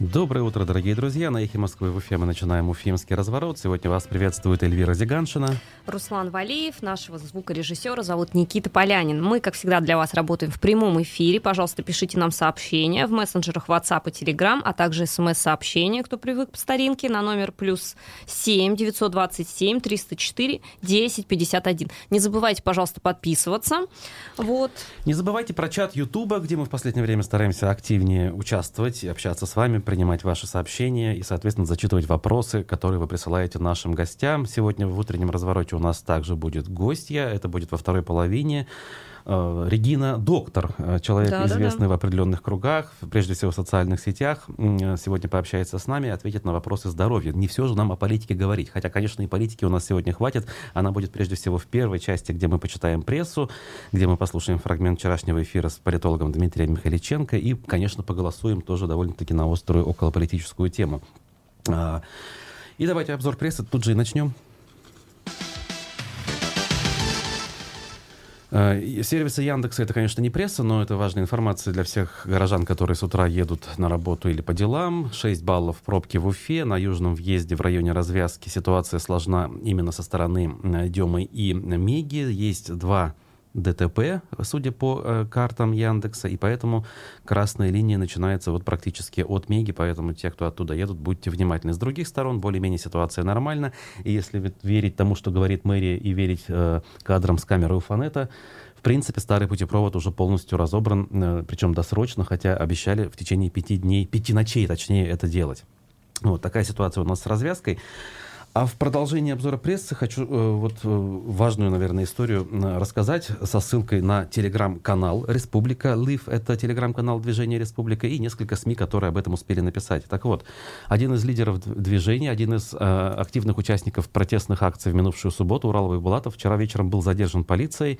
Доброе утро, дорогие друзья. На «Эхе Москвы» в Уфе мы начинаем «Уфимский разворот». Сегодня вас приветствует Эльвира Зиганшина. Руслан Валиев, нашего звукорежиссера зовут Никита Полянин. Мы, как всегда, для вас работаем в прямом эфире. Пожалуйста, пишите нам сообщения в мессенджерах WhatsApp и Telegram, а также смс-сообщения, кто привык по старинке, на номер плюс 7 927 304 10 51. Не забывайте, пожалуйста, подписываться. Вот. Не забывайте про чат Ютуба, где мы в последнее время стараемся активнее участвовать и общаться с вами принимать ваши сообщения и, соответственно, зачитывать вопросы, которые вы присылаете нашим гостям. Сегодня в утреннем развороте у нас также будет гостья. Это будет во второй половине. Э, Регина Доктор, э, человек да, известный да, да. в определенных кругах, прежде всего в социальных сетях, э, сегодня пообщается с нами и ответит на вопросы здоровья. Не все же нам о политике говорить, хотя, конечно, и политики у нас сегодня хватит. Она будет прежде всего в первой части, где мы почитаем прессу, где мы послушаем фрагмент вчерашнего эфира с политологом Дмитрием Михаличенко и, конечно, поголосуем тоже довольно-таки на острую околополитическую тему. А, и давайте обзор прессы тут же и начнем. Сервисы Яндекса это, конечно, не пресса, но это важная информация для всех горожан, которые с утра едут на работу или по делам. 6 баллов пробки в Уфе. На южном въезде в районе развязки ситуация сложна именно со стороны Демы и Меги. Есть два ДТП, судя по э, картам Яндекса, и поэтому красная линия начинается вот практически от Меги, поэтому те, кто оттуда едут, будьте внимательны. С других сторон, более-менее ситуация нормальна, и если верить тому, что говорит мэрия, и верить э, кадрам с камеры Уфанета, в принципе, старый путепровод уже полностью разобран, э, причем досрочно, хотя обещали в течение пяти дней, пяти ночей, точнее, это делать. Вот такая ситуация у нас с развязкой. А в продолжении обзора прессы хочу э, вот э, важную, наверное, историю рассказать со ссылкой на телеграм-канал «Республика Лив». Это телеграм-канал движения «Республика» и несколько СМИ, которые об этом успели написать. Так вот, один из лидеров движения, один из э, активных участников протестных акций в минувшую субботу, Ураловый Булатов, вчера вечером был задержан полицией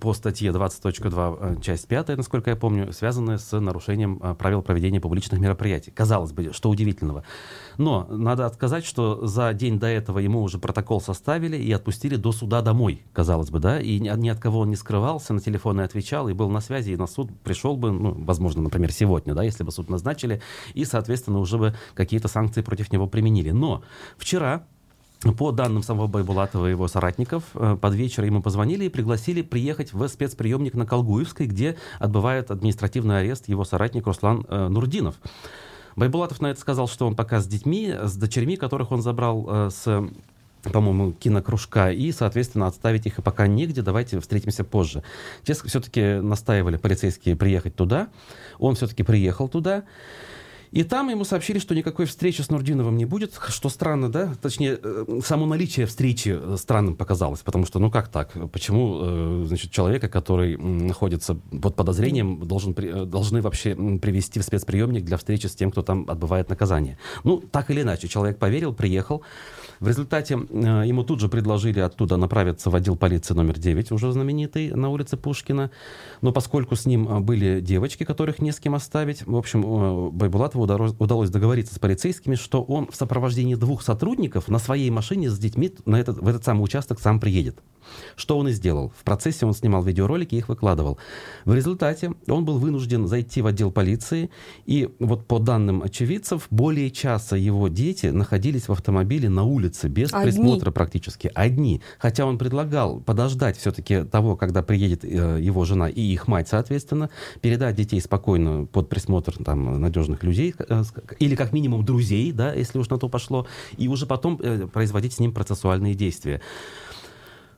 по статье 20.2, э, часть 5, насколько я помню, связанная с нарушением э, правил проведения публичных мероприятий. Казалось бы, что удивительного. Но надо сказать, что за день до этого ему уже протокол составили и отпустили до суда домой, казалось бы, да, и ни от кого он не скрывался, на телефоны отвечал и был на связи, и на суд пришел бы, ну, возможно, например, сегодня, да, если бы суд назначили, и, соответственно, уже бы какие-то санкции против него применили. Но вчера по данным самого Байбулатова и его соратников, э, под вечер ему позвонили и пригласили приехать в спецприемник на Колгуевской, где отбывает административный арест его соратник Руслан э, Нурдинов. Байбулатов на это сказал, что он пока с детьми, с дочерьми, которых он забрал э, с по-моему, кинокружка, и, соответственно, отставить их и пока негде, давайте встретимся позже. Те все-таки настаивали полицейские приехать туда, он все-таки приехал туда, и там ему сообщили, что никакой встречи с Нурдиновым не будет, что странно, да? Точнее, э, само наличие встречи э, странным показалось, потому что, ну как так? Почему, э, значит, человека, который находится под подозрением, должен, должны вообще привести в спецприемник для встречи с тем, кто там отбывает наказание? Ну, так или иначе, человек поверил, приехал, в результате э, ему тут же предложили оттуда направиться в отдел полиции номер 9, уже знаменитый, на улице Пушкина. Но поскольку с ним э, были девочки, которых не с кем оставить, в общем, э, Байбулатову удалось договориться с полицейскими, что он в сопровождении двух сотрудников на своей машине с детьми на этот, в этот самый участок сам приедет. Что он и сделал. В процессе он снимал видеоролики и их выкладывал. В результате он был вынужден зайти в отдел полиции, и вот по данным очевидцев, более часа его дети находились в автомобиле на улице, без Одни. присмотра практически. Одни. Хотя он предлагал подождать все-таки того, когда приедет э, его жена и их мать, соответственно, передать детей спокойно под присмотр там, надежных людей, э, или как минимум друзей, да, если уж на то пошло, и уже потом э, производить с ним процессуальные действия.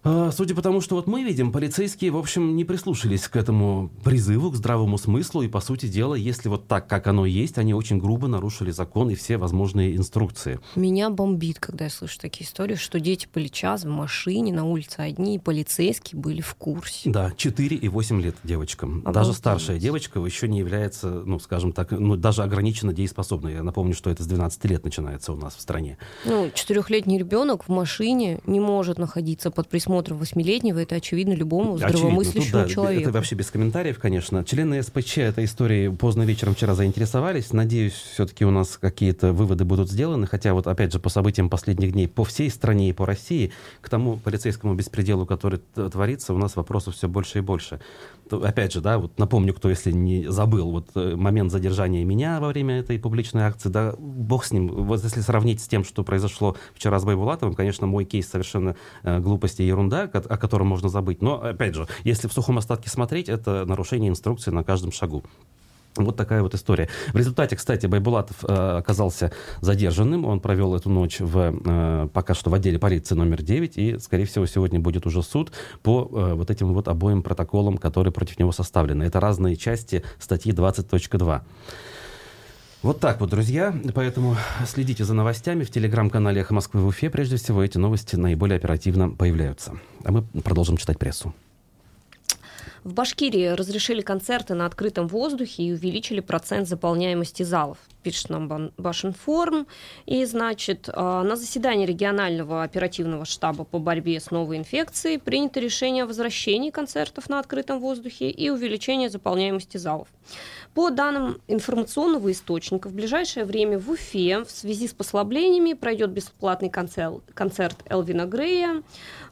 А, судя по тому, что вот мы видим, полицейские, в общем, не прислушались к этому призыву, к здравому смыслу, и, по сути дела, если вот так, как оно есть, они очень грубо нарушили закон и все возможные инструкции. Меня бомбит, когда я слышу такие истории, что дети были час в машине, на улице одни, и полицейские были в курсе. Да, 4 и 8 лет девочкам. Обалдеть. Даже старшая девочка еще не является, ну, скажем так, ну, даже ограниченно дееспособной. Я напомню, что это с 12 лет начинается у нас в стране. Ну, четырехлетний ребенок в машине не может находиться под присмотром просмотра восьмилетнего, это очевидно любому здравомыслящему Тут, да, человеку. Это вообще без комментариев, конечно. Члены СПЧ этой историей поздно вечером вчера заинтересовались. Надеюсь, все-таки у нас какие-то выводы будут сделаны. Хотя вот, опять же, по событиям последних дней по всей стране и по России, к тому полицейскому беспределу, который творится, у нас вопросов все больше и больше. То, опять же, да, вот напомню, кто, если не забыл, вот э, момент задержания меня во время этой публичной акции, да, бог с ним. Вот если сравнить с тем, что произошло вчера с Байбулатовым, конечно, мой кейс совершенно э, глупости и ерунда, о котором можно забыть. Но, опять же, если в сухом остатке смотреть, это нарушение инструкции на каждом шагу. Вот такая вот история. В результате, кстати, Байбулатов э, оказался задержанным. Он провел эту ночь в, э, пока что в отделе полиции номер 9. И, скорее всего, сегодня будет уже суд по э, вот этим вот обоим протоколам, которые против него составлены. Это разные части статьи 20.2. Вот так вот, друзья. Поэтому следите за новостями в телеграм-канале «Эхо Москвы» в Уфе. Прежде всего, эти новости наиболее оперативно появляются. А мы продолжим читать прессу. В Башкирии разрешили концерты на открытом воздухе и увеличили процент заполняемости залов, пишет нам Башинформ. И, значит, а, на заседании регионального оперативного штаба по борьбе с новой инфекцией принято решение о возвращении концертов на открытом воздухе и увеличении заполняемости залов. По данным информационного источника, в ближайшее время в Уфе в связи с послаблениями пройдет бесплатный концерт, концерт Элвина Грея.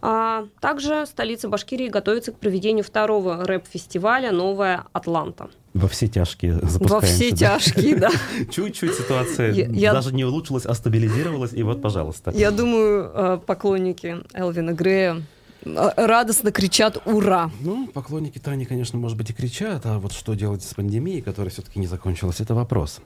А также столица Башкирии готовится к проведению второго рэп-фестиваля «Новая Атланта». Во все тяжкие запускаемся. Во все да? тяжкие, да. Чуть-чуть ситуация я, даже не улучшилась, а стабилизировалась, и вот, пожалуйста. Я думаю, э, поклонники Элвина Грея радостно кричат «Ура!». Ну, поклонники Тани, конечно, может быть, и кричат, а вот что делать с пандемией, которая все-таки не закончилась, это вопрос.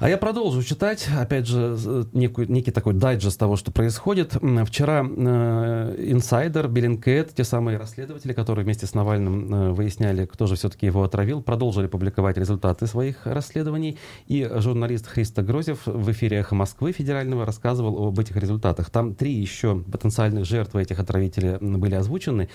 А я продолжу читать, опять же, некий, некий такой дайджест того, что происходит. Вчера э, Insider, Bellingcat, те самые расследователи, которые вместе с Навальным э, выясняли, кто же все-таки его отравил, продолжили публиковать результаты своих расследований. И журналист Христо Грозев в эфире «Эхо Москвы» федерального рассказывал об этих результатах. Там три еще потенциальных жертвы этих отравителей были озвучены.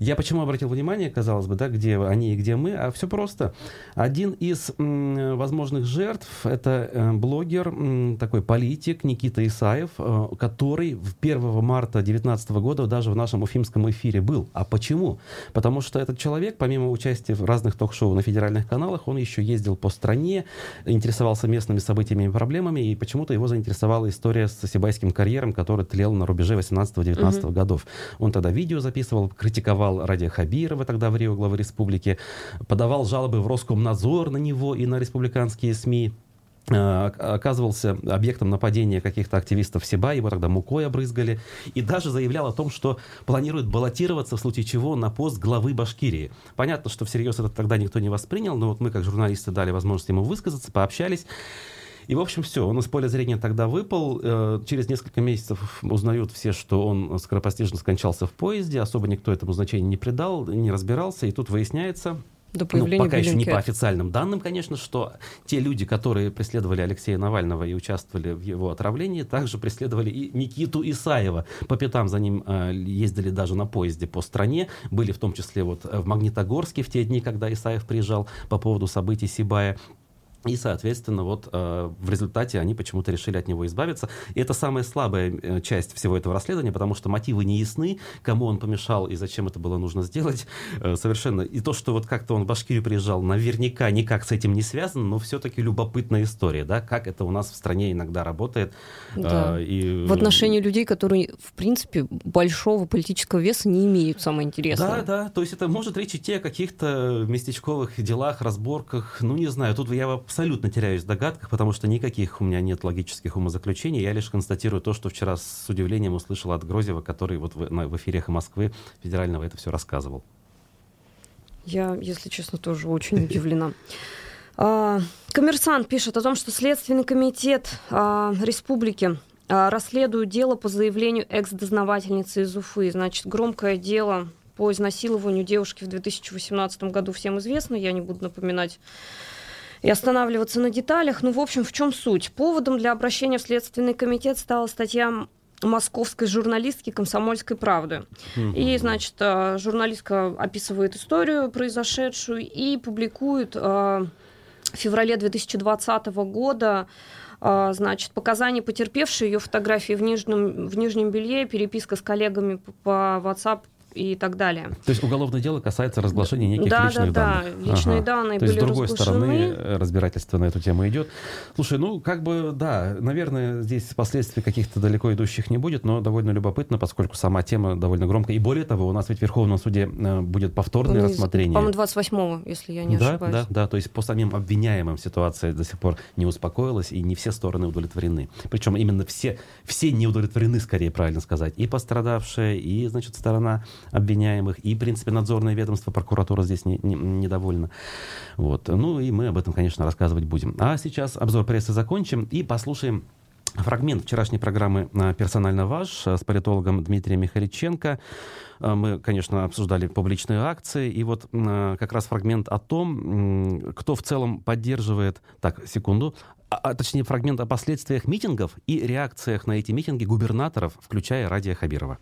Я почему обратил внимание, казалось бы, да, где они и где мы, а все просто. Один из м, возможных жертв — это Э, блогер, такой политик Никита Исаев, э, который 1 марта 2019 года даже в нашем уфимском эфире был. А почему? Потому что этот человек, помимо участия в разных ток-шоу на федеральных каналах, он еще ездил по стране, интересовался местными событиями и проблемами, и почему-то его заинтересовала история с Сибайским карьером, который тлел на рубеже 18-19 угу. годов. Он тогда видео записывал, критиковал Радия Хабирова, тогда в Рио главы республики, подавал жалобы в Роскомнадзор на него и на республиканские СМИ. Э, оказывался объектом нападения каких-то активистов Сиба, его тогда мукой обрызгали, и даже заявлял о том, что планирует баллотироваться в случае чего на пост главы Башкирии. Понятно, что всерьез это тогда никто не воспринял, но вот мы, как журналисты, дали возможность ему высказаться, пообщались. И, в общем, все, он из поля зрения тогда выпал. Э, через несколько месяцев узнают все, что он скоропостижно скончался в поезде. Особо никто этому значения не придал, не разбирался. И тут выясняется, до появления ну, пока еще не по официальным данным, конечно, что те люди, которые преследовали Алексея Навального и участвовали в его отравлении, также преследовали и Никиту Исаева. По пятам за ним э, ездили даже на поезде по стране, были в том числе вот в Магнитогорске в те дни, когда Исаев приезжал по поводу событий Сибая. И, соответственно, вот э, в результате они почему-то решили от него избавиться. И это самая слабая э, часть всего этого расследования, потому что мотивы не ясны, кому он помешал и зачем это было нужно сделать. Э, совершенно. И то, что вот как-то он в Башкирию приезжал, наверняка никак с этим не связано, но все-таки любопытная история, да, как это у нас в стране иногда работает. Да. Э, и... В отношении людей, которые, в принципе, большого политического веса не имеют, самое интересное. Да, да. То есть это может речь идти о каких-то местечковых делах, разборках. Ну, не знаю, тут я абсолютно теряюсь в догадках, потому что никаких у меня нет логических умозаключений. Я лишь констатирую то, что вчера с удивлением услышал от Грозева, который вот в, в эфире Москвы федерального это все рассказывал. Я, если честно, тоже очень удивлена. А, коммерсант пишет о том, что Следственный комитет а, республики а, расследует дело по заявлению экс-дознавательницы из Уфы. Значит, громкое дело по изнасилованию девушки в 2018 году всем известно. Я не буду напоминать и останавливаться на деталях. Ну, в общем, в чем суть? Поводом для обращения в Следственный комитет стала статья московской журналистки «Комсомольской правды». Mm-hmm. И, значит, э, журналистка описывает историю произошедшую и публикует э, в феврале 2020 года а, значит, показания потерпевшей, ее фотографии в нижнем, в нижнем белье, переписка с коллегами по WhatsApp и так далее. То есть уголовное дело касается разглашения неких да, личных да, данных. Да, личные ага. данные То были есть с другой стороны разбирательство на эту тему идет. Слушай, ну как бы да, наверное, здесь последствий каких-то далеко идущих не будет, но довольно любопытно, поскольку сама тема довольно громкая. И более того, у нас ведь в Верховном суде э, будет повторное ну, рассмотрение. По-моему, 28-го, если я не да, ошибаюсь. Да, да, то есть по самим обвиняемым ситуация до сих пор не успокоилась, и не все стороны удовлетворены. Причем именно все, все не удовлетворены, скорее правильно сказать, и пострадавшие, и, значит, сторона обвиняемых, и, в принципе, надзорное ведомство, прокуратура здесь не, не, недовольна. Вот. Ну и мы об этом, конечно, рассказывать будем. А сейчас обзор прессы закончим и послушаем Фрагмент вчерашней программы а, «Персонально ваш» с политологом Дмитрием Михаличенко. А, мы, конечно, обсуждали публичные акции, и вот а, как раз фрагмент о том, кто в целом поддерживает... Так, секунду. А, точнее, фрагмент о последствиях митингов и реакциях на эти митинги губернаторов, включая Радия Хабирова.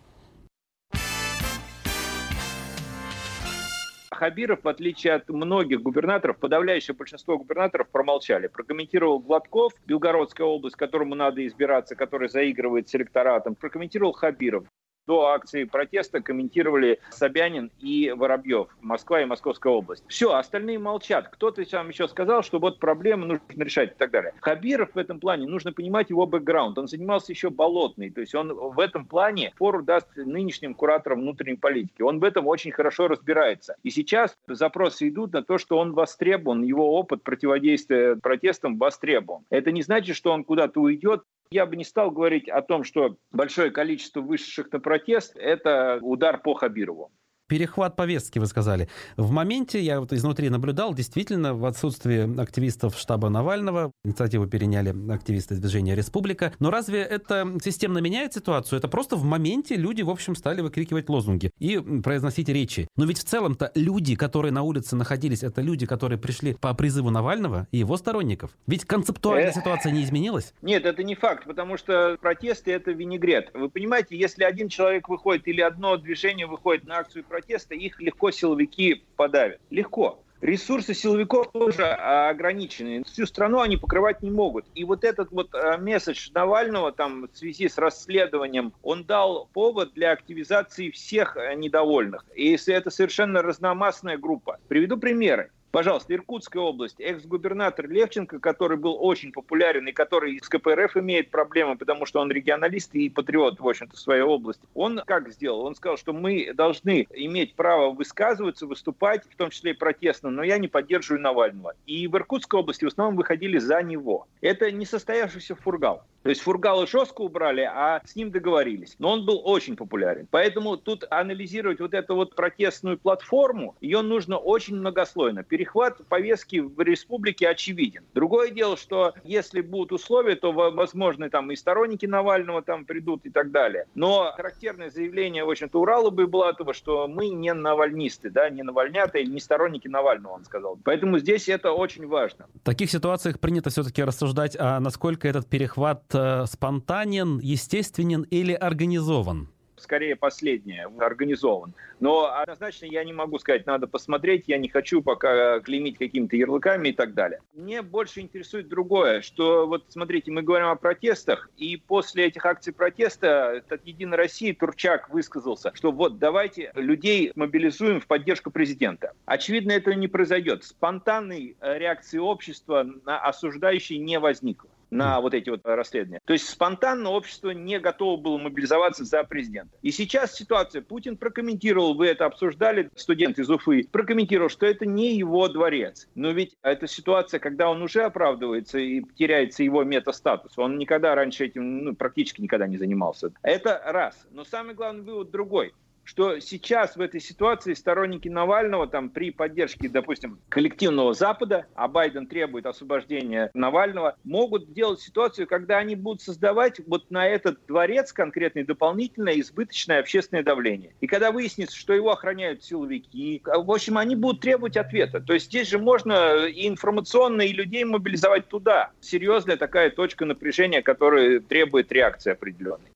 Хабиров, в отличие от многих губернаторов, подавляющее большинство губернаторов промолчали. Прокомментировал Гладков, Белгородская область, которому надо избираться, который заигрывает с электоратом. Прокомментировал Хабиров до акции протеста комментировали Собянин и Воробьев, Москва и Московская область. Все, остальные молчат. Кто-то там еще сказал, что вот проблемы нужно решать и так далее. Хабиров в этом плане, нужно понимать его бэкграунд. Он занимался еще болотный, то есть он в этом плане фору даст нынешним кураторам внутренней политики. Он в этом очень хорошо разбирается. И сейчас запросы идут на то, что он востребован, его опыт противодействия протестам востребован. Это не значит, что он куда-то уйдет, я бы не стал говорить о том, что большое количество вышедших на протест – это удар по Хабирову перехват повестки, вы сказали. В моменте, я вот изнутри наблюдал, действительно, в отсутствии активистов штаба Навального, инициативу переняли активисты движения «Республика». Но разве это системно меняет ситуацию? Это просто в моменте люди, в общем, стали выкрикивать лозунги и произносить речи. Но ведь в целом-то люди, которые на улице находились, это люди, которые пришли по призыву Навального и его сторонников. Ведь концептуальная э, ситуация не изменилась? Нет, это не факт, потому что протесты – это винегрет. Вы понимаете, если один человек выходит или одно движение выходит на акцию протеста, протеста, их легко силовики подавят. Легко. Ресурсы силовиков тоже ограничены. Всю страну они покрывать не могут. И вот этот вот э, месседж Навального там в связи с расследованием, он дал повод для активизации всех э, недовольных. И это совершенно разномастная группа. Приведу примеры. Пожалуйста, Иркутская область, экс-губернатор Левченко, который был очень популярен и который с КПРФ имеет проблемы, потому что он регионалист и патриот, в общем-то, в своей области. Он как сделал? Он сказал, что мы должны иметь право высказываться, выступать, в том числе и протестно, но я не поддерживаю Навального. И в Иркутской области в основном выходили за него. Это не состоявшийся фургал. То есть Фургала жестко убрали, а с ним договорились. Но он был очень популярен. Поэтому тут анализировать вот эту вот протестную платформу, ее нужно очень многослойно. Перехват повестки в республике очевиден. Другое дело, что если будут условия, то, возможно, там и сторонники Навального там придут и так далее. Но характерное заявление, в общем-то, Урала бы было этого, что мы не навальнисты, да, не навальнята или не сторонники Навального, он сказал. Поэтому здесь это очень важно. В таких ситуациях принято все-таки рассуждать, а насколько этот перехват э, спонтанен, естественен или организован? скорее последнее, организован. Но однозначно я не могу сказать, надо посмотреть, я не хочу пока клеймить какими-то ярлыками и так далее. Мне больше интересует другое, что вот смотрите, мы говорим о протестах, и после этих акций протеста от Единой России Турчак высказался, что вот давайте людей мобилизуем в поддержку президента. Очевидно, этого не произойдет. Спонтанной реакции общества на осуждающие не возникло на вот эти вот расследования. То есть спонтанно общество не готово было мобилизоваться за президента. И сейчас ситуация. Путин прокомментировал, вы это обсуждали, студент из Уфы, прокомментировал, что это не его дворец. Но ведь это ситуация, когда он уже оправдывается и теряется его метастатус. Он никогда раньше этим, ну, практически никогда не занимался. Это раз. Но самый главный вывод другой что сейчас в этой ситуации сторонники Навального там при поддержке, допустим, коллективного Запада, а Байден требует освобождения Навального, могут делать ситуацию, когда они будут создавать вот на этот дворец конкретное дополнительное избыточное общественное давление. И когда выяснится, что его охраняют силовики, в общем, они будут требовать ответа. То есть здесь же можно и информационно, и людей мобилизовать туда. Серьезная такая точка напряжения, которая требует реакции определенной.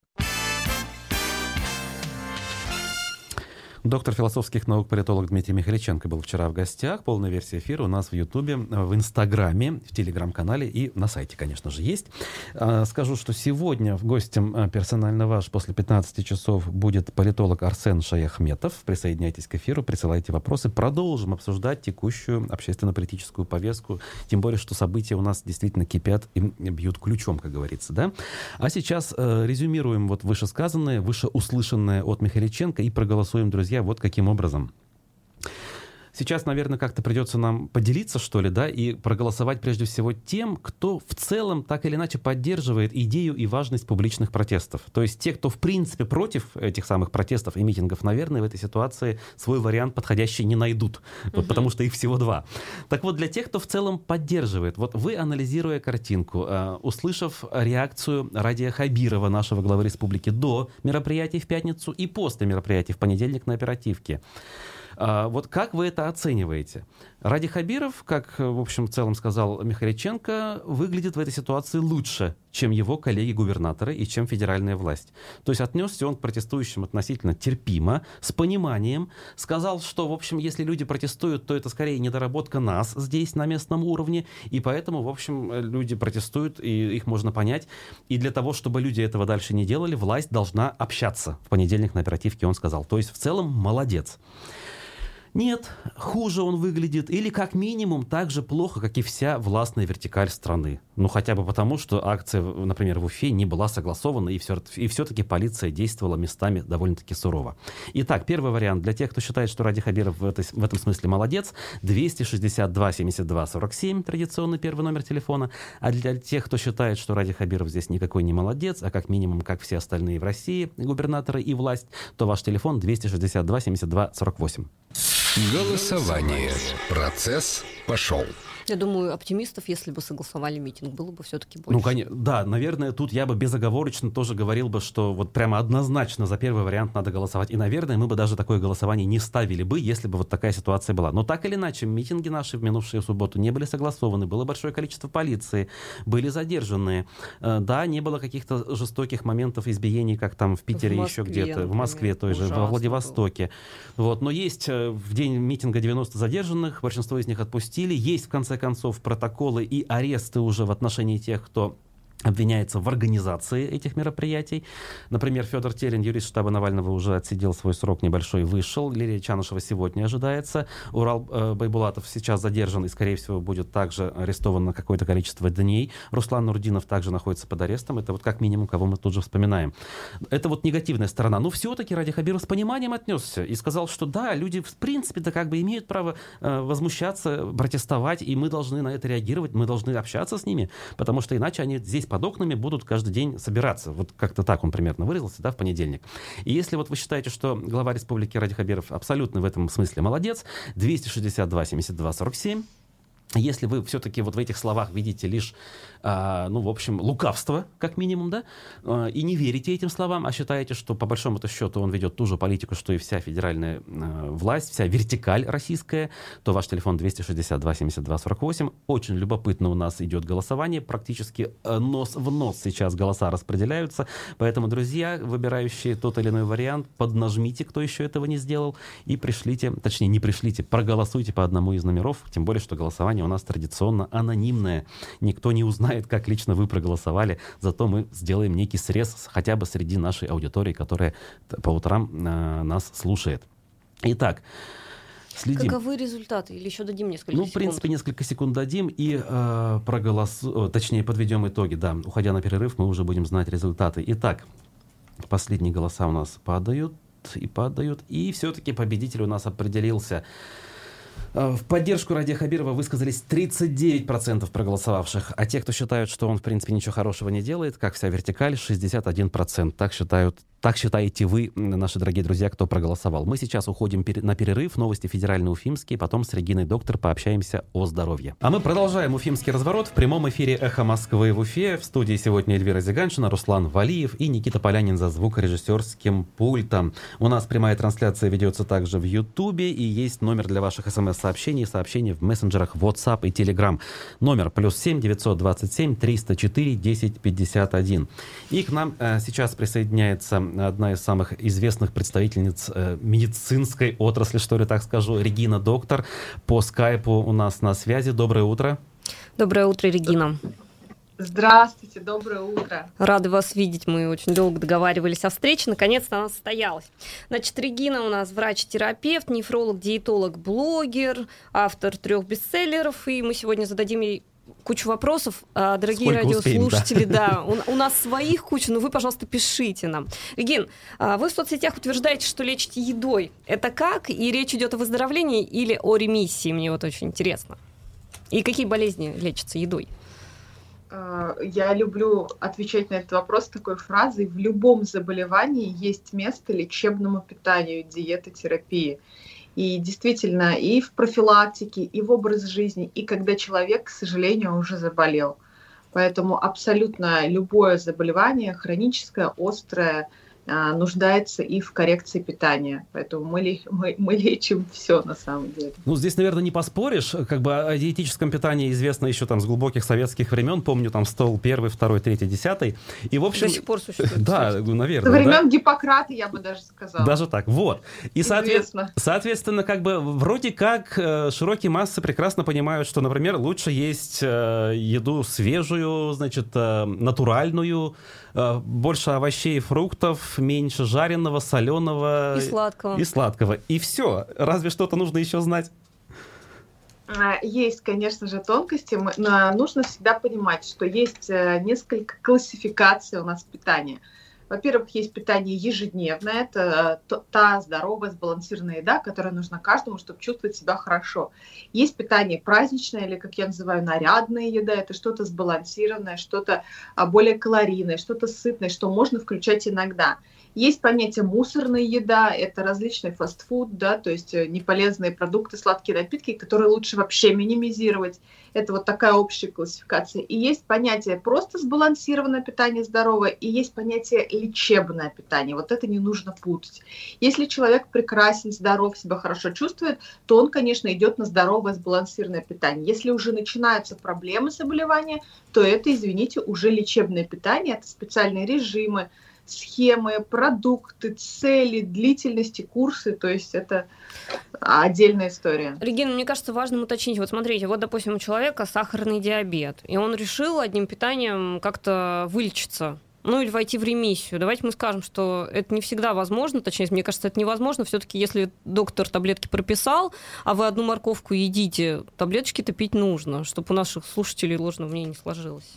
Доктор философских наук, политолог Дмитрий Михаличенко был вчера в гостях. Полная версия эфира у нас в Ютубе, в Инстаграме, в Телеграм-канале и на сайте, конечно же, есть. А, скажу, что сегодня в гостем а, персонально ваш после 15 часов будет политолог Арсен Шаяхметов. Присоединяйтесь к эфиру, присылайте вопросы. Продолжим обсуждать текущую общественно-политическую повестку. Тем более, что события у нас действительно кипят и бьют ключом, как говорится. Да? А сейчас э, резюмируем вот вышесказанное, вышеуслышанное от Михаличенко и проголосуем, друзья, друзья, вот каким образом. Сейчас, наверное, как-то придется нам поделиться, что ли, да, и проголосовать прежде всего тем, кто в целом так или иначе поддерживает идею и важность публичных протестов. То есть те, кто в принципе против этих самых протестов и митингов, наверное, в этой ситуации свой вариант подходящий не найдут, вот, потому что их всего два. Так вот, для тех, кто в целом поддерживает, вот вы, анализируя картинку, э, услышав реакцию Радия Хабирова, нашего главы республики, до мероприятий в пятницу и после мероприятий в понедельник на оперативке, вот как вы это оцениваете? Ради Хабиров, как, в общем, в целом сказал Михаличенко, выглядит в этой ситуации лучше, чем его коллеги-губернаторы и чем федеральная власть. То есть отнесся он к протестующим относительно терпимо, с пониманием, сказал, что, в общем, если люди протестуют, то это скорее недоработка нас здесь на местном уровне, и поэтому, в общем, люди протестуют, и их можно понять. И для того, чтобы люди этого дальше не делали, власть должна общаться. В понедельник на оперативке он сказал. То есть, в целом, молодец. Нет, хуже он выглядит, или как минимум так же плохо, как и вся властная вертикаль страны. Ну, хотя бы потому, что акция, например, в Уфе не была согласована, и, все, и все-таки полиция действовала местами довольно-таки сурово. Итак, первый вариант для тех, кто считает, что Ради Хабиров в, этой, в этом смысле молодец, 262 72 47, традиционный первый номер телефона. А для тех, кто считает, что Ради Хабиров здесь никакой не молодец, а как минимум, как все остальные в России, губернаторы и власть, то ваш телефон 262 72 48. Голосование. Процесс пошел. Я думаю, оптимистов, если бы согласовали митинг, было бы все-таки больше. Ну, конечно, да, наверное, тут я бы безоговорочно тоже говорил бы, что вот прямо однозначно за первый вариант надо голосовать. И, наверное, мы бы даже такое голосование не ставили бы, если бы вот такая ситуация была. Но так или иначе, митинги наши в минувшую субботу не были согласованы, было большое количество полиции, были задержанные. Э, да, не было каких-то жестоких моментов избиений, как там в Питере в еще где-то, в Москве той же, во Владивостоке. Было. Вот, но есть э, в день митинга 90 задержанных, большинство из них отпустили, есть в конце концов, протоколы и аресты уже в отношении тех, кто обвиняется в организации этих мероприятий. Например, Федор Терен, юрист штаба Навального, уже отсидел свой срок небольшой, вышел. Лилия Чанышева сегодня ожидается. Урал э, Байбулатов сейчас задержан и, скорее всего, будет также арестован на какое-то количество дней. Руслан Нурдинов также находится под арестом. Это вот как минимум, кого мы тут же вспоминаем. Это вот негативная сторона. Но все-таки Ради Хабиров с пониманием отнесся и сказал, что да, люди в принципе-то как бы имеют право э, возмущаться, протестовать, и мы должны на это реагировать, мы должны общаться с ними, потому что иначе они здесь под окнами будут каждый день собираться. Вот как-то так он примерно выразился, да, в понедельник. И если вот вы считаете, что глава республики Ради Хабиров абсолютно в этом смысле молодец, 262 72 47 если вы все-таки вот в этих словах видите лишь, а, ну, в общем, лукавство, как минимум, да, а, и не верите этим словам, а считаете, что по большому-то счету он ведет ту же политику, что и вся федеральная а, власть, вся вертикаль российская, то ваш телефон 262 72 48. Очень любопытно у нас идет голосование, практически э, нос в нос сейчас голоса распределяются, поэтому, друзья, выбирающие тот или иной вариант, поднажмите, кто еще этого не сделал, и пришлите, точнее, не пришлите, проголосуйте по одному из номеров, тем более, что голосование голосование у нас традиционно анонимное. Никто не узнает, как лично вы проголосовали, зато мы сделаем некий срез хотя бы среди нашей аудитории, которая по утрам э, нас слушает. Итак, Следим. Каковы результаты? Или еще дадим несколько ну, секунд? Ну, в принципе, несколько секунд дадим и э, проголосу... точнее, подведем итоги. Да, уходя на перерыв, мы уже будем знать результаты. Итак, последние голоса у нас падают и падают. И все-таки победитель у нас определился. Э, в поддержку Ради Хабирова высказались 39% проголосовавших, а те, кто считают, что он, в принципе, ничего хорошего не делает, как вся вертикаль, 61%. Так считают так считаете вы, наши дорогие друзья, кто проголосовал. Мы сейчас уходим на перерыв. Новости федеральные уфимские. Потом с Региной Доктор пообщаемся о здоровье. А мы продолжаем уфимский разворот в прямом эфире «Эхо Москвы» в Уфе. В студии сегодня Эльвира Зиганшина, Руслан Валиев и Никита Полянин за звукорежиссерским пультом. У нас прямая трансляция ведется также в Ютубе и есть номер для ваших смс смс-сообщения и сообщения в мессенджерах WhatsApp и Telegram. Номер плюс 7 927 304 10 51. И к нам э, сейчас присоединяется одна из самых известных представительниц э, медицинской отрасли, что ли так скажу, Регина Доктор. По скайпу у нас на связи. Доброе утро. Доброе утро, Регина. Здравствуйте, доброе утро. Рады вас видеть. Мы очень долго договаривались о встрече. Наконец-то она состоялась. Значит, Регина у нас врач-терапевт, нефролог, диетолог, блогер, автор трех бестселлеров. И мы сегодня зададим ей кучу вопросов. А, дорогие Сколько радиослушатели, успеем, да, да у, у нас своих куча, но вы, пожалуйста, пишите нам. Регин, а, вы в соцсетях утверждаете, что лечите едой. Это как? И речь идет о выздоровлении или о ремиссии? Мне вот очень интересно. И какие болезни лечатся едой? Э, я люблю отвечать на этот вопрос такой фразой. В любом заболевании есть место лечебному питанию, диетотерапии. И действительно, и в профилактике, и в образ жизни, и когда человек, к сожалению, уже заболел. Поэтому абсолютно любое заболевание, хроническое, острое, а, нуждается и в коррекции питания. Поэтому мы, мы, мы лечим все на самом деле. Ну, здесь, наверное, не поспоришь. Как бы о диетическом питании известно еще там с глубоких советских времен. Помню, там стол первый, второй, третий, десятый. И, в общем... До сих пор существует. Да, наверное. Со времен да? Гиппократа, я бы даже сказала. Даже так, вот. И, соответ... соответственно, как бы вроде как э, широкие массы прекрасно понимают, что, например, лучше есть э, еду свежую, значит, э, натуральную, больше овощей и фруктов, меньше жареного, соленого и сладкого. И сладкого. И все. Разве что-то нужно еще знать? А, есть, конечно же, тонкости. Но нужно всегда понимать, что есть э, несколько классификаций у нас питания. Во-первых, есть питание ежедневное, это э, та здоровая, сбалансированная еда, которая нужна каждому, чтобы чувствовать себя хорошо. Есть питание праздничное, или, как я называю, нарядная еда, это что-то сбалансированное, что-то а, более калорийное, что-то сытное, что можно включать иногда. Есть понятие мусорная еда, это различный фастфуд, да, то есть э, неполезные продукты, сладкие напитки, которые лучше вообще минимизировать. Это вот такая общая классификация. И есть понятие просто сбалансированное питание здоровое, и есть понятие лечебное питание. Вот это не нужно путать. Если человек прекрасен, здоров, себя хорошо чувствует, то он, конечно, идет на здоровое сбалансированное питание. Если уже начинаются проблемы заболевания, то это, извините, уже лечебное питание, это специальные режимы, схемы, продукты, цели, длительности, курсы, то есть это отдельная история. Регина, мне кажется, важно уточнить. Вот смотрите, вот, допустим, у человека сахарный диабет, и он решил одним питанием как-то вылечиться ну или войти в ремиссию. Давайте мы скажем, что это не всегда возможно, точнее, мне кажется, это невозможно. Все-таки, если доктор таблетки прописал, а вы одну морковку едите, таблеточки-то пить нужно, чтобы у наших слушателей ложного мнения не сложилось.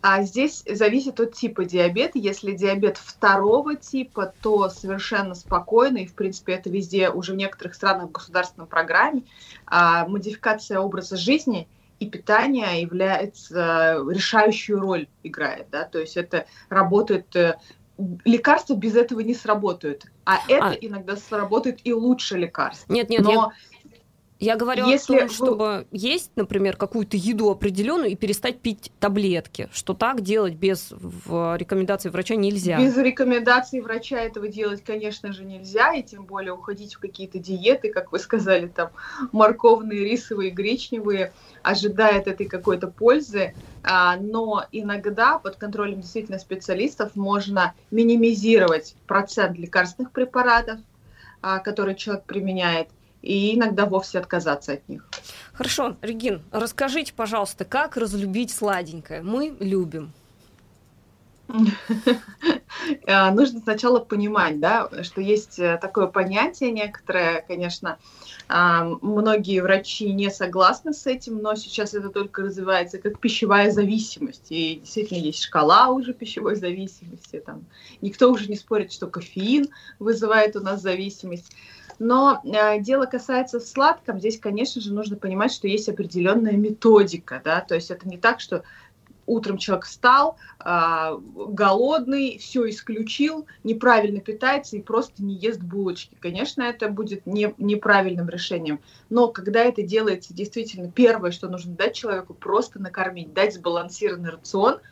А здесь зависит от типа диабета. Если диабет второго типа, то совершенно спокойно, и в принципе это везде уже в некоторых странах в государственном программе, а, модификация образа жизни и питания является решающую роль играет, да, то есть это работает э, лекарства без этого не сработают, а это а... иногда сработает и лучше лекарств. Нет, нет, Но я я говорю Если о том, чтобы вы... есть, например, какую-то еду определенную и перестать пить таблетки, что так делать без рекомендации врача нельзя. Без рекомендации врача этого делать, конечно же, нельзя, и тем более уходить в какие-то диеты, как вы сказали, там морковные, рисовые, гречневые, ожидая от этой какой-то пользы. А, но иногда под контролем действительно специалистов можно минимизировать процент лекарственных препаратов, а, которые человек применяет, и иногда вовсе отказаться от них. Хорошо, Регин, расскажите, пожалуйста, как разлюбить сладенькое? Мы любим. А, нужно сначала понимать, да, что есть э, такое понятие некоторое, конечно, а, многие врачи не согласны с этим, но сейчас это только развивается как пищевая зависимость. И действительно есть шкала уже пищевой зависимости. Там. Никто уже не спорит, что кофеин вызывает у нас зависимость. Но э, дело касается сладком, здесь, конечно же, нужно понимать, что есть определенная методика, да, то есть это не так, что утром человек встал, э, голодный, все исключил, неправильно питается и просто не ест булочки. Конечно, это будет не, неправильным решением. Но когда это делается действительно, первое, что нужно дать человеку, просто накормить, дать сбалансированный рацион –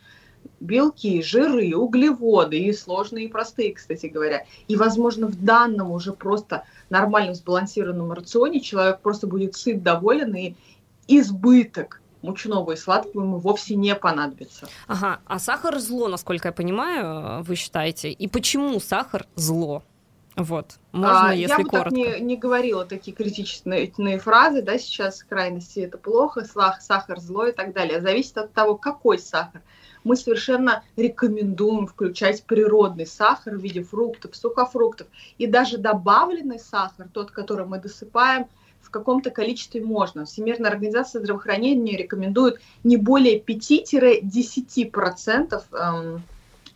белки, жиры, углеводы, и сложные, и простые, кстати говоря. И, возможно, в данном уже просто нормальном сбалансированном рационе человек просто будет сыт, доволен, и избыток мучного и сладкого ему вовсе не понадобится. Ага, а сахар зло, насколько я понимаю, вы считаете? И почему сахар зло? Вот, можно, а, если я коротко. Бы так не, не говорила такие критичные фразы, да, сейчас крайности это плохо, сахар зло и так далее. Зависит от того, какой сахар. Мы совершенно рекомендуем включать природный сахар в виде фруктов, сухофруктов. И даже добавленный сахар, тот, который мы досыпаем, в каком-то количестве можно. Всемирная организация здравоохранения рекомендует не более 5-10% эм,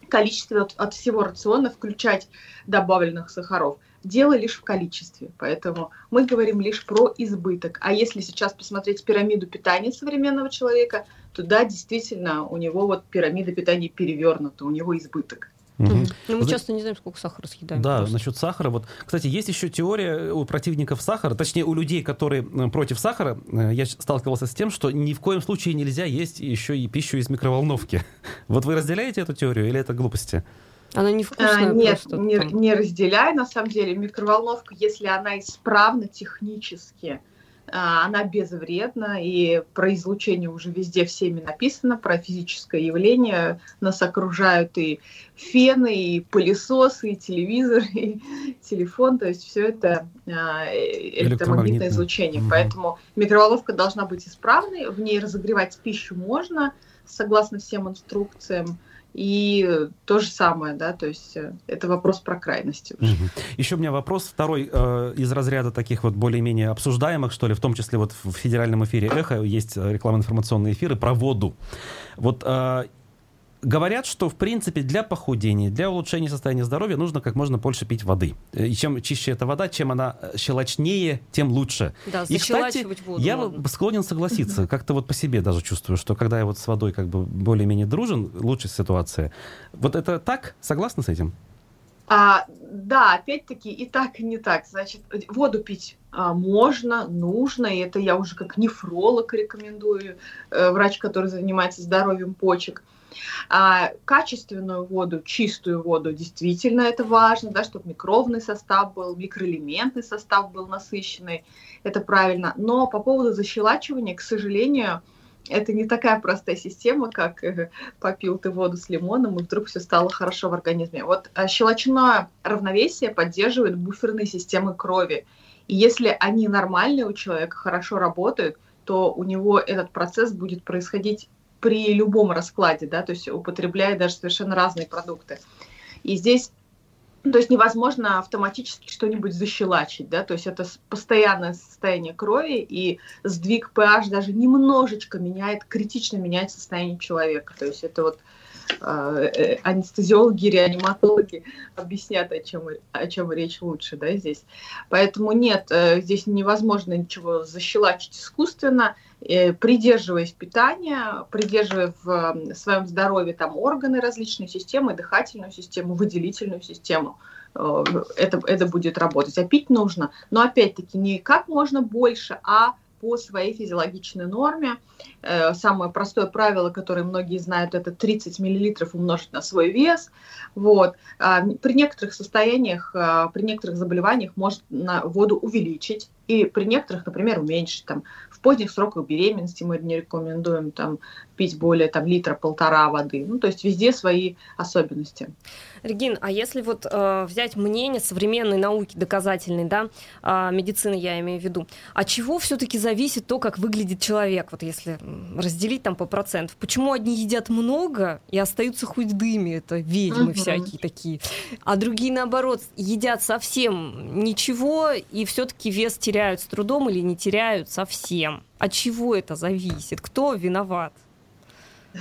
количестве от, от всего рациона включать добавленных сахаров. Дело лишь в количестве, поэтому мы говорим лишь про избыток. А если сейчас посмотреть пирамиду питания современного человека, то да, действительно, у него вот пирамида питания перевернута, у него избыток. Угу. Ну, мы часто не знаем, сколько сахара съедаем. Да, просто. насчет сахара. Вот, кстати, есть еще теория у противников сахара, точнее, у людей, которые э, против сахара. Э, я сталкивался с тем, что ни в коем случае нельзя есть еще и пищу из микроволновки. Вот вы разделяете эту теорию или это глупости? Она невкусная а, Нет, просто, не, не разделяю, на самом деле. Микроволновка, если она исправна технически, а, она безвредна, и про излучение уже везде всеми написано, про физическое явление. Нас окружают и фены, и пылесосы, и телевизор, и телефон, то есть все это а, электромагнитное излучение. Угу. Поэтому микроволновка должна быть исправной, в ней разогревать пищу можно, согласно всем инструкциям. И то же самое, да, то есть э, это вопрос про крайности. Еще у меня вопрос второй э, из разряда таких вот более-менее обсуждаемых, что ли, в том числе вот в федеральном эфире «Эхо» есть э, рекламно-информационные эфиры про воду. Вот э, Говорят, что, в принципе, для похудения, для улучшения состояния здоровья нужно как можно больше пить воды. И чем чище эта вода, чем она э, щелочнее, тем лучше. Да, и, кстати, воду я ладно. склонен согласиться. Как-то вот по себе даже чувствую, что когда я вот с водой как бы более-менее дружен, лучше ситуация. Вот это так? Согласны с этим? А, да, опять-таки и так, и не так. Значит, воду пить а, можно, нужно, и это я уже как нефролог рекомендую, э, врач, который занимается здоровьем почек. А, качественную воду, чистую воду, действительно это важно, да, чтобы микровный состав был, микроэлементный состав был насыщенный, это правильно. Но по поводу защелачивания, к сожалению, это не такая простая система, как э, попил ты воду с лимоном, и вдруг все стало хорошо в организме. Вот э, щелочное равновесие поддерживает буферные системы крови. И если они нормальные у человека, хорошо работают, то у него этот процесс будет происходить при любом раскладе, да, то есть употребляя даже совершенно разные продукты. И здесь то есть невозможно автоматически что-нибудь защелачить, да, то есть это постоянное состояние крови, и сдвиг pH даже немножечко меняет, критично меняет состояние человека. То есть это вот анестезиологи, реаниматологи объяснят, о чем, о чем речь лучше, да, здесь. Поэтому нет, э, здесь невозможно ничего защелачить искусственно, Э, придерживаясь питания, придерживая в своем здоровье там органы различные системы, дыхательную систему, выделительную систему, э, это, это будет работать. А пить нужно, но опять-таки не как можно больше, а по своей физиологичной норме. Э, самое простое правило, которое многие знают, это 30 мл умножить на свой вес. Вот. А, при некоторых состояниях, а, при некоторых заболеваниях может воду увеличить, и при некоторых, например, уменьшить. Там, в поздних сроках беременности мы не рекомендуем там, пить более там, литра-полтора воды. Ну, то есть везде свои особенности. Регин, а если вот э, взять мнение современной науки доказательной, да, э, медицины я имею в виду, от чего все-таки зависит то, как выглядит человек, вот если разделить там по процентам? Почему одни едят много и остаются худыми, это ведьмы uh-huh. всякие такие, а другие, наоборот, едят совсем ничего и все-таки вес теряют с трудом или не теряют совсем? От чего это зависит? Кто виноват?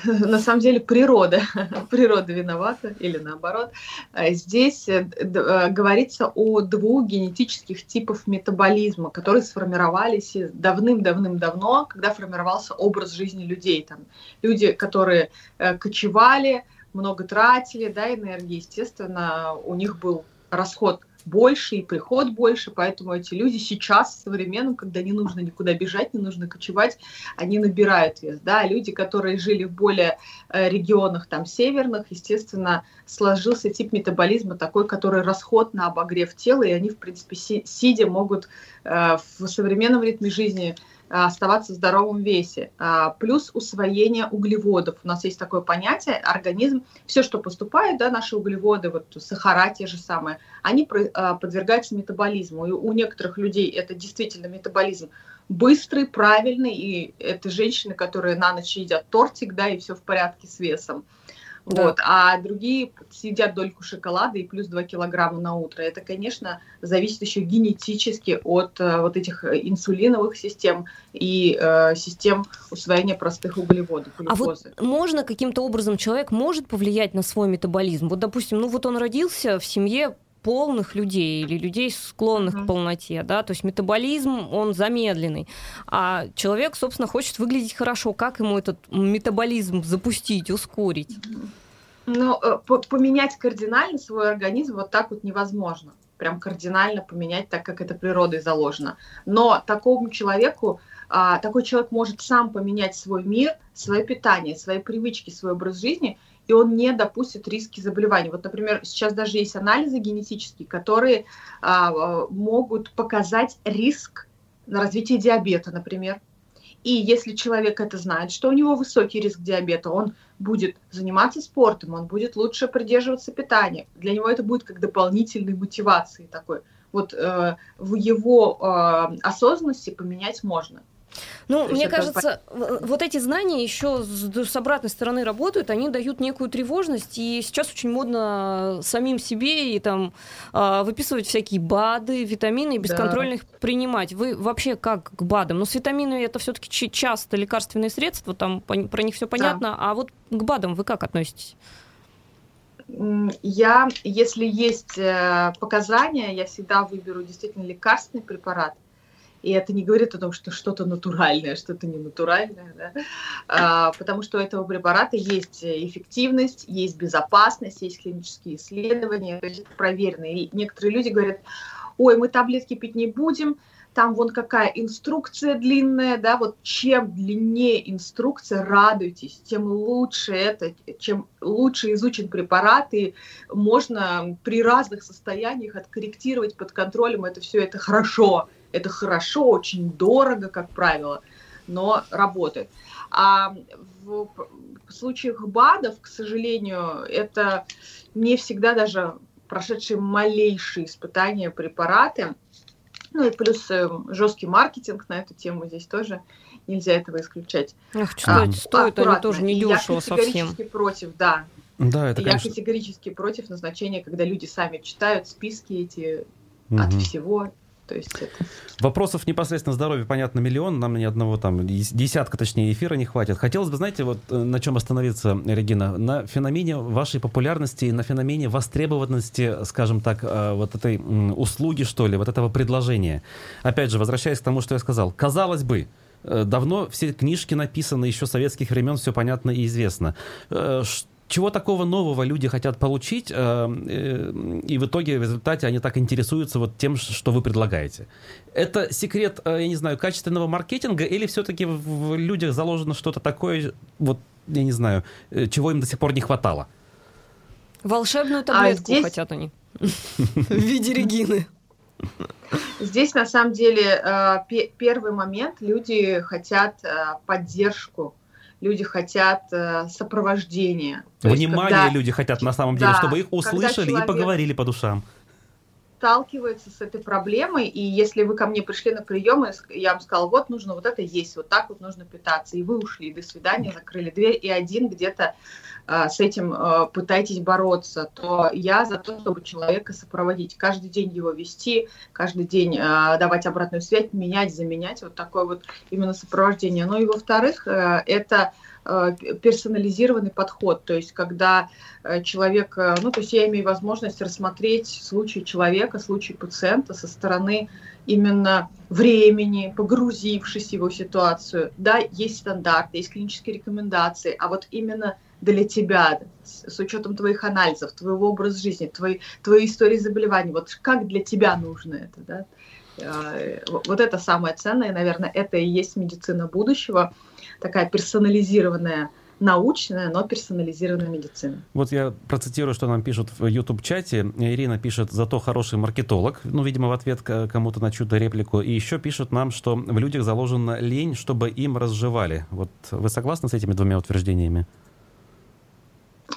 на самом деле природа, природа виновата или наоборот. А здесь э, э, говорится о двух генетических типах метаболизма, которые сформировались давным-давным-давно, когда формировался образ жизни людей. Там, люди, которые э, кочевали, много тратили да, энергии, естественно, у них был расход больше и приход больше, поэтому эти люди сейчас, в современном, когда не нужно никуда бежать, не нужно кочевать, они набирают вес, да, люди, которые жили в более э, регионах, там, северных, естественно, сложился тип метаболизма такой, который расход на обогрев тела, и они, в принципе, си сидя могут э, в современном ритме жизни оставаться в здоровом весе. А, плюс усвоение углеводов. У нас есть такое понятие, организм, все, что поступает, да, наши углеводы, вот сахара те же самые, они э, подвергаются метаболизму. И у некоторых людей это действительно метаболизм быстрый, правильный, и это женщины, которые на ночь едят тортик, да, и все в порядке с весом. Да. Вот. А другие съедят дольку шоколада и плюс 2 килограмма на утро. Это, конечно, зависит еще генетически от э, вот этих э, инсулиновых систем и э, систем усвоения простых углеводов. Глюкозы. А вот можно каким-то образом человек может повлиять на свой метаболизм? Вот, допустим, ну вот он родился в семье полных людей или людей, склонных mm-hmm. к полноте, да, то есть метаболизм, он замедленный, а человек, собственно, хочет выглядеть хорошо, как ему этот метаболизм запустить, ускорить? Ну, э, поменять кардинально свой организм вот так вот невозможно, прям кардинально поменять, так как это природой заложено, но такому человеку а, такой человек может сам поменять свой мир, свое питание, свои привычки, свой образ жизни – и он не допустит риски заболеваний. Вот, например, сейчас даже есть анализы генетические, которые а, могут показать риск на развитие диабета, например. И если человек это знает, что у него высокий риск диабета, он будет заниматься спортом, он будет лучше придерживаться питания. Для него это будет как дополнительной мотивацией такой. Вот э, в его э, осознанности поменять можно. Ну, мне кажется, вот эти знания еще с, обратной стороны работают, они дают некую тревожность, и сейчас очень модно самим себе и там а, выписывать всякие БАДы, витамины и бесконтрольно их принимать. Вы вообще как к БАДам? Ну, с витаминами это все-таки часто лекарственные средства, там про них все понятно, да. а вот к БАДам вы как относитесь? Я, если есть э, показания, я всегда выберу действительно лекарственный препарат. И это не говорит о том, что что-то натуральное, что-то не натуральное, да? а, потому что у этого препарата есть эффективность, есть безопасность, есть клинические исследования, то есть это проверено. И некоторые люди говорят, ой, мы таблетки пить не будем, там вон какая инструкция длинная, да, вот чем длиннее инструкция, радуйтесь, тем лучше это, чем лучше изучен препарат, и можно при разных состояниях откорректировать под контролем это все, это хорошо, это хорошо, очень дорого, как правило, но работает. А в случаях БАДов, к сожалению, это не всегда даже прошедшие малейшие испытания препараты. Ну и плюс э, жесткий маркетинг на эту тему здесь тоже нельзя этого исключать. Ах, кстати, а, стоят они тоже недешево совсем. Я категорически против, да. Да, это, Я конечно... категорически против назначения, когда люди сами читают списки эти угу. от всего то есть это... Вопросов непосредственно здоровья, понятно, миллион. Нам ни одного там, десятка, точнее, эфира не хватит. Хотелось бы, знаете, вот э, на чем остановиться, Регина? На феномене вашей популярности и на феномене востребованности, скажем так, э, вот этой услуги, что ли, вот этого предложения. Опять же, возвращаясь к тому, что я сказал. Казалось бы, э, давно все книжки написаны, еще советских времен, все понятно и известно чего такого нового люди хотят получить, э, э, и в итоге в результате они так интересуются вот тем, что вы предлагаете. Это секрет, э, я не знаю, качественного маркетинга или все-таки в людях заложено что-то такое, вот, я не знаю, чего им до сих пор не хватало? Волшебную а таблетку а здесь... хотят они в виде Регины. Здесь на самом деле первый момент люди хотят поддержку люди хотят э, сопровождения. Внимание когда, люди хотят на самом деле, да, чтобы их услышали и поговорили по душам сталкивается с этой проблемой, и если вы ко мне пришли на прием, я вам сказала, вот нужно вот это есть, вот так вот нужно питаться, и вы ушли, до свидания, закрыли дверь, и один где-то э, с этим э, пытаетесь бороться, то я за то, чтобы человека сопроводить, каждый день его вести, каждый день э, давать обратную связь, менять, заменять, вот такое вот именно сопровождение. Ну и во-вторых, э, это персонализированный подход, то есть когда э, человек, э, ну то есть я имею возможность рассмотреть случай человека, случай пациента со стороны именно времени, погрузившись в его ситуацию. Да, есть стандарты, есть клинические рекомендации, а вот именно для тебя, с учетом твоих анализов, твоего образа жизни, твоей, твоей истории заболеваний, вот как для тебя нужно это, да? Э, вот это самое ценное, наверное, это и есть медицина будущего, такая персонализированная научная, но персонализированная медицина. Вот я процитирую, что нам пишут в YouTube-чате. Ирина пишет, зато хороший маркетолог, ну, видимо, в ответ кому-то на чью-то реплику. И еще пишут нам, что в людях заложена лень, чтобы им разжевали. Вот вы согласны с этими двумя утверждениями?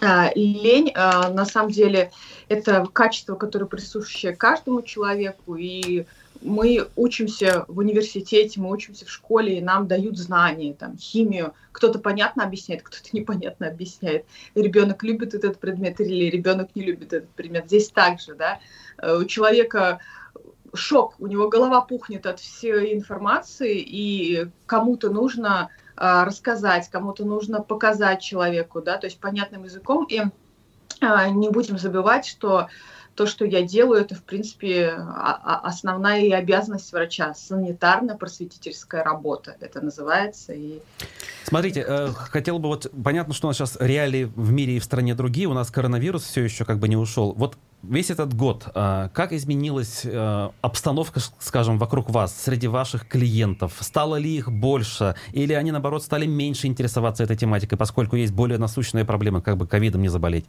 А, лень, а, на самом деле, это качество, которое присуще каждому человеку, и мы учимся в университете, мы учимся в школе, и нам дают знания, там, химию. Кто-то понятно объясняет, кто-то непонятно объясняет. Ребенок любит этот предмет или ребенок не любит этот предмет. Здесь также, да, э, у человека шок, у него голова пухнет от всей информации, и кому-то нужно а, рассказать, кому-то нужно показать человеку, да, то есть понятным языком, и а, не будем забывать, что то, что я делаю, это, в принципе, основная и обязанность врача. Санитарно-просветительская работа это называется. И... Смотрите, э, хотел бы вот... Понятно, что у нас сейчас реалии в мире и в стране другие. У нас коронавирус все еще как бы не ушел. Вот весь этот год, э, как изменилась э, обстановка, скажем, вокруг вас, среди ваших клиентов? Стало ли их больше? Или они, наоборот, стали меньше интересоваться этой тематикой, поскольку есть более насущные проблемы, как бы ковидом не заболеть?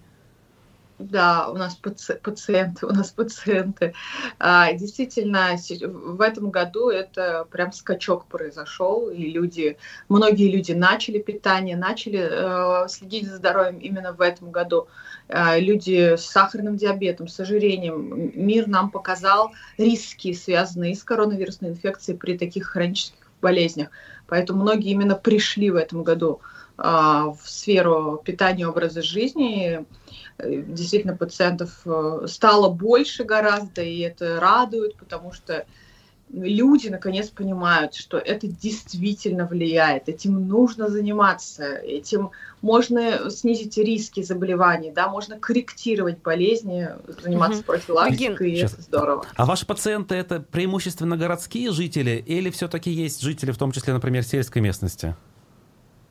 Да, у нас паци пациенты, у нас пациенты. А, действительно, в этом году это прям скачок произошел, и люди, многие люди начали питание, начали э, следить за здоровьем именно в этом году. Э, люди с сахарным диабетом, с ожирением. Мир нам показал риски, связанные с коронавирусной инфекцией при таких хронических болезнях. Поэтому многие именно пришли в этом году в сферу питания, образа жизни Э, действительно пациентов э, стало больше гораздо, и это радует, потому что люди наконец понимают, что это действительно влияет, этим нужно заниматься, этим можно снизить риски заболеваний, да, можно корректировать болезни, заниматься угу. профилактикой, и это здорово. А ваши пациенты это преимущественно городские жители или все-таки есть жители, в том числе, например, сельской местности?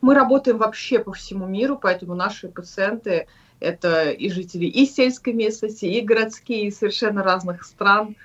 Мы работаем вообще по всему миру, поэтому наши пациенты это и жители и сельской местности, и городские, и совершенно разных стран,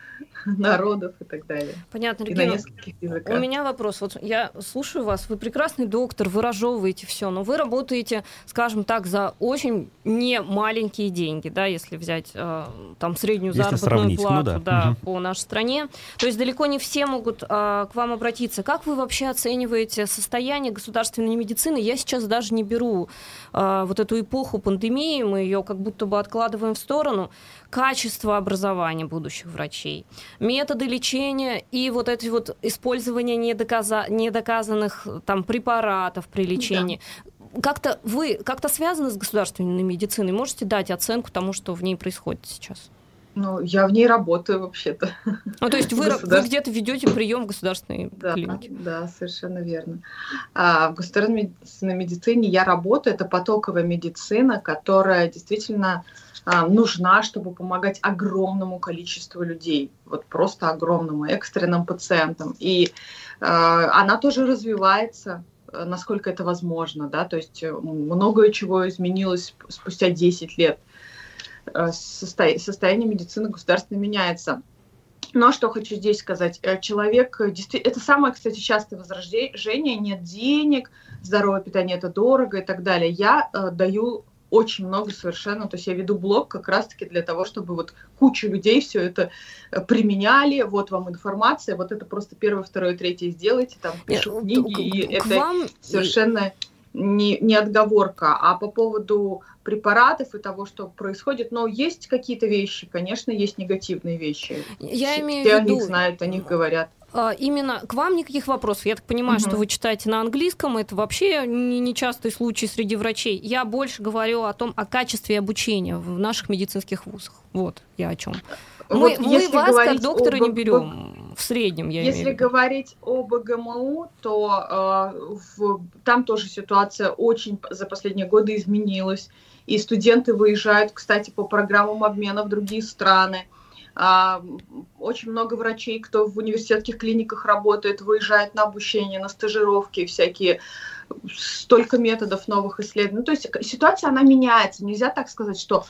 народов и так далее. Понятно, и на нескольких языках. У меня вопрос. Вот я слушаю вас, вы прекрасный доктор, вы разжевываете все, но вы работаете, скажем так, за очень не маленькие деньги, да, если взять э, там среднюю если заработную ну плату ну, да. Да, угу. по нашей стране. То есть далеко не все могут э, к вам обратиться. Как вы вообще оцениваете состояние государственной медицины? Я сейчас даже не беру э, вот эту эпоху пандемии, мы ее как будто бы откладываем в сторону, качество образования будущих врачей, методы лечения и вот эти вот использование недоказа... недоказанных там препаратов при лечении. Да. Как-то вы как-то связаны с государственной медициной? Можете дать оценку тому, что в ней происходит сейчас? Ну, я в ней работаю вообще-то. Ну, то есть вы, вы где-то ведете прием в государственной да, клинике? Да, совершенно верно. А в государственной медицине я работаю. Это потоковая медицина, которая действительно а, нужна, чтобы помогать огромному количеству людей, вот просто огромному, экстренным пациентам. И а, она тоже развивается, э, насколько это возможно, да, то есть э, многое чего изменилось спустя 10 лет состояние медицины государственной меняется. Но что хочу здесь сказать. Э, человек, э, это самое, кстати, частое возражение, нет денег, здоровое питание это дорого и так далее. Я даю очень много совершенно, то есть я веду блог как раз-таки для того, чтобы вот куча людей все это применяли, вот вам информация, вот это просто первое, второе, третье сделайте, там пишу Нет, книги, и это вам... совершенно не, не отговорка. А по поводу препаратов и того, что происходит, но есть какие-то вещи, конечно, есть негативные вещи. Я Все имею в виду... о них знают, о них говорят. А, именно к вам никаких вопросов. Я так понимаю, угу. что вы читаете на английском. Это вообще не нечастый случай среди врачей. Я больше говорю о том, о качестве обучения в наших медицинских вузах. Вот я о чем. Мы, вот мы вас как доктора об... не берем в среднем, я Если говорить о БГМУ, то э, в, там тоже ситуация очень за последние годы изменилась. И студенты выезжают, кстати, по программам обмена в другие страны. А, очень много врачей, кто в университетских клиниках работает, выезжает на обучение, на стажировки всякие столько методов новых исследований. Ну, то есть ситуация, она меняется. Нельзя так сказать, что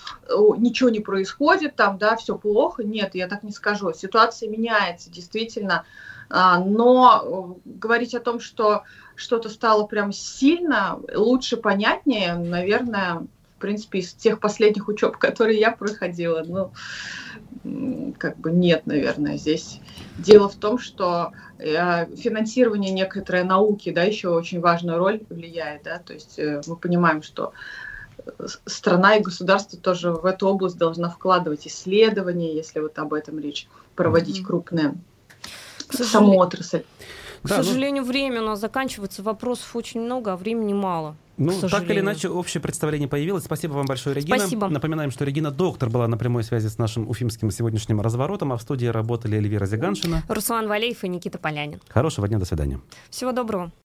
ничего не происходит, там, да, все плохо. Нет, я так не скажу. Ситуация меняется, действительно. А, но говорить о том, что что-то стало прям сильно лучше, понятнее, наверное, в принципе, из тех последних учеб, которые я проходила, ну, как бы нет, наверное, здесь. Дело в том, что э, финансирование некоторой науки, да, еще очень важную роль влияет, да, то есть э, мы понимаем, что страна и государство тоже в эту область должна вкладывать исследования, если вот об этом речь, проводить mm-hmm. крупные саму отрасль. К да, ну сожалению, ну... время у нас заканчивается, вопросов очень много, а времени мало. Ну, так или иначе, общее представление появилось. Спасибо вам большое, Регина. Спасибо. Напоминаем, что Регина доктор была на прямой связи с нашим уфимским сегодняшним разворотом, а в студии работали Эльвира Зиганшина, Руслан Валеев и Никита Полянин. Хорошего дня, до свидания. Всего доброго.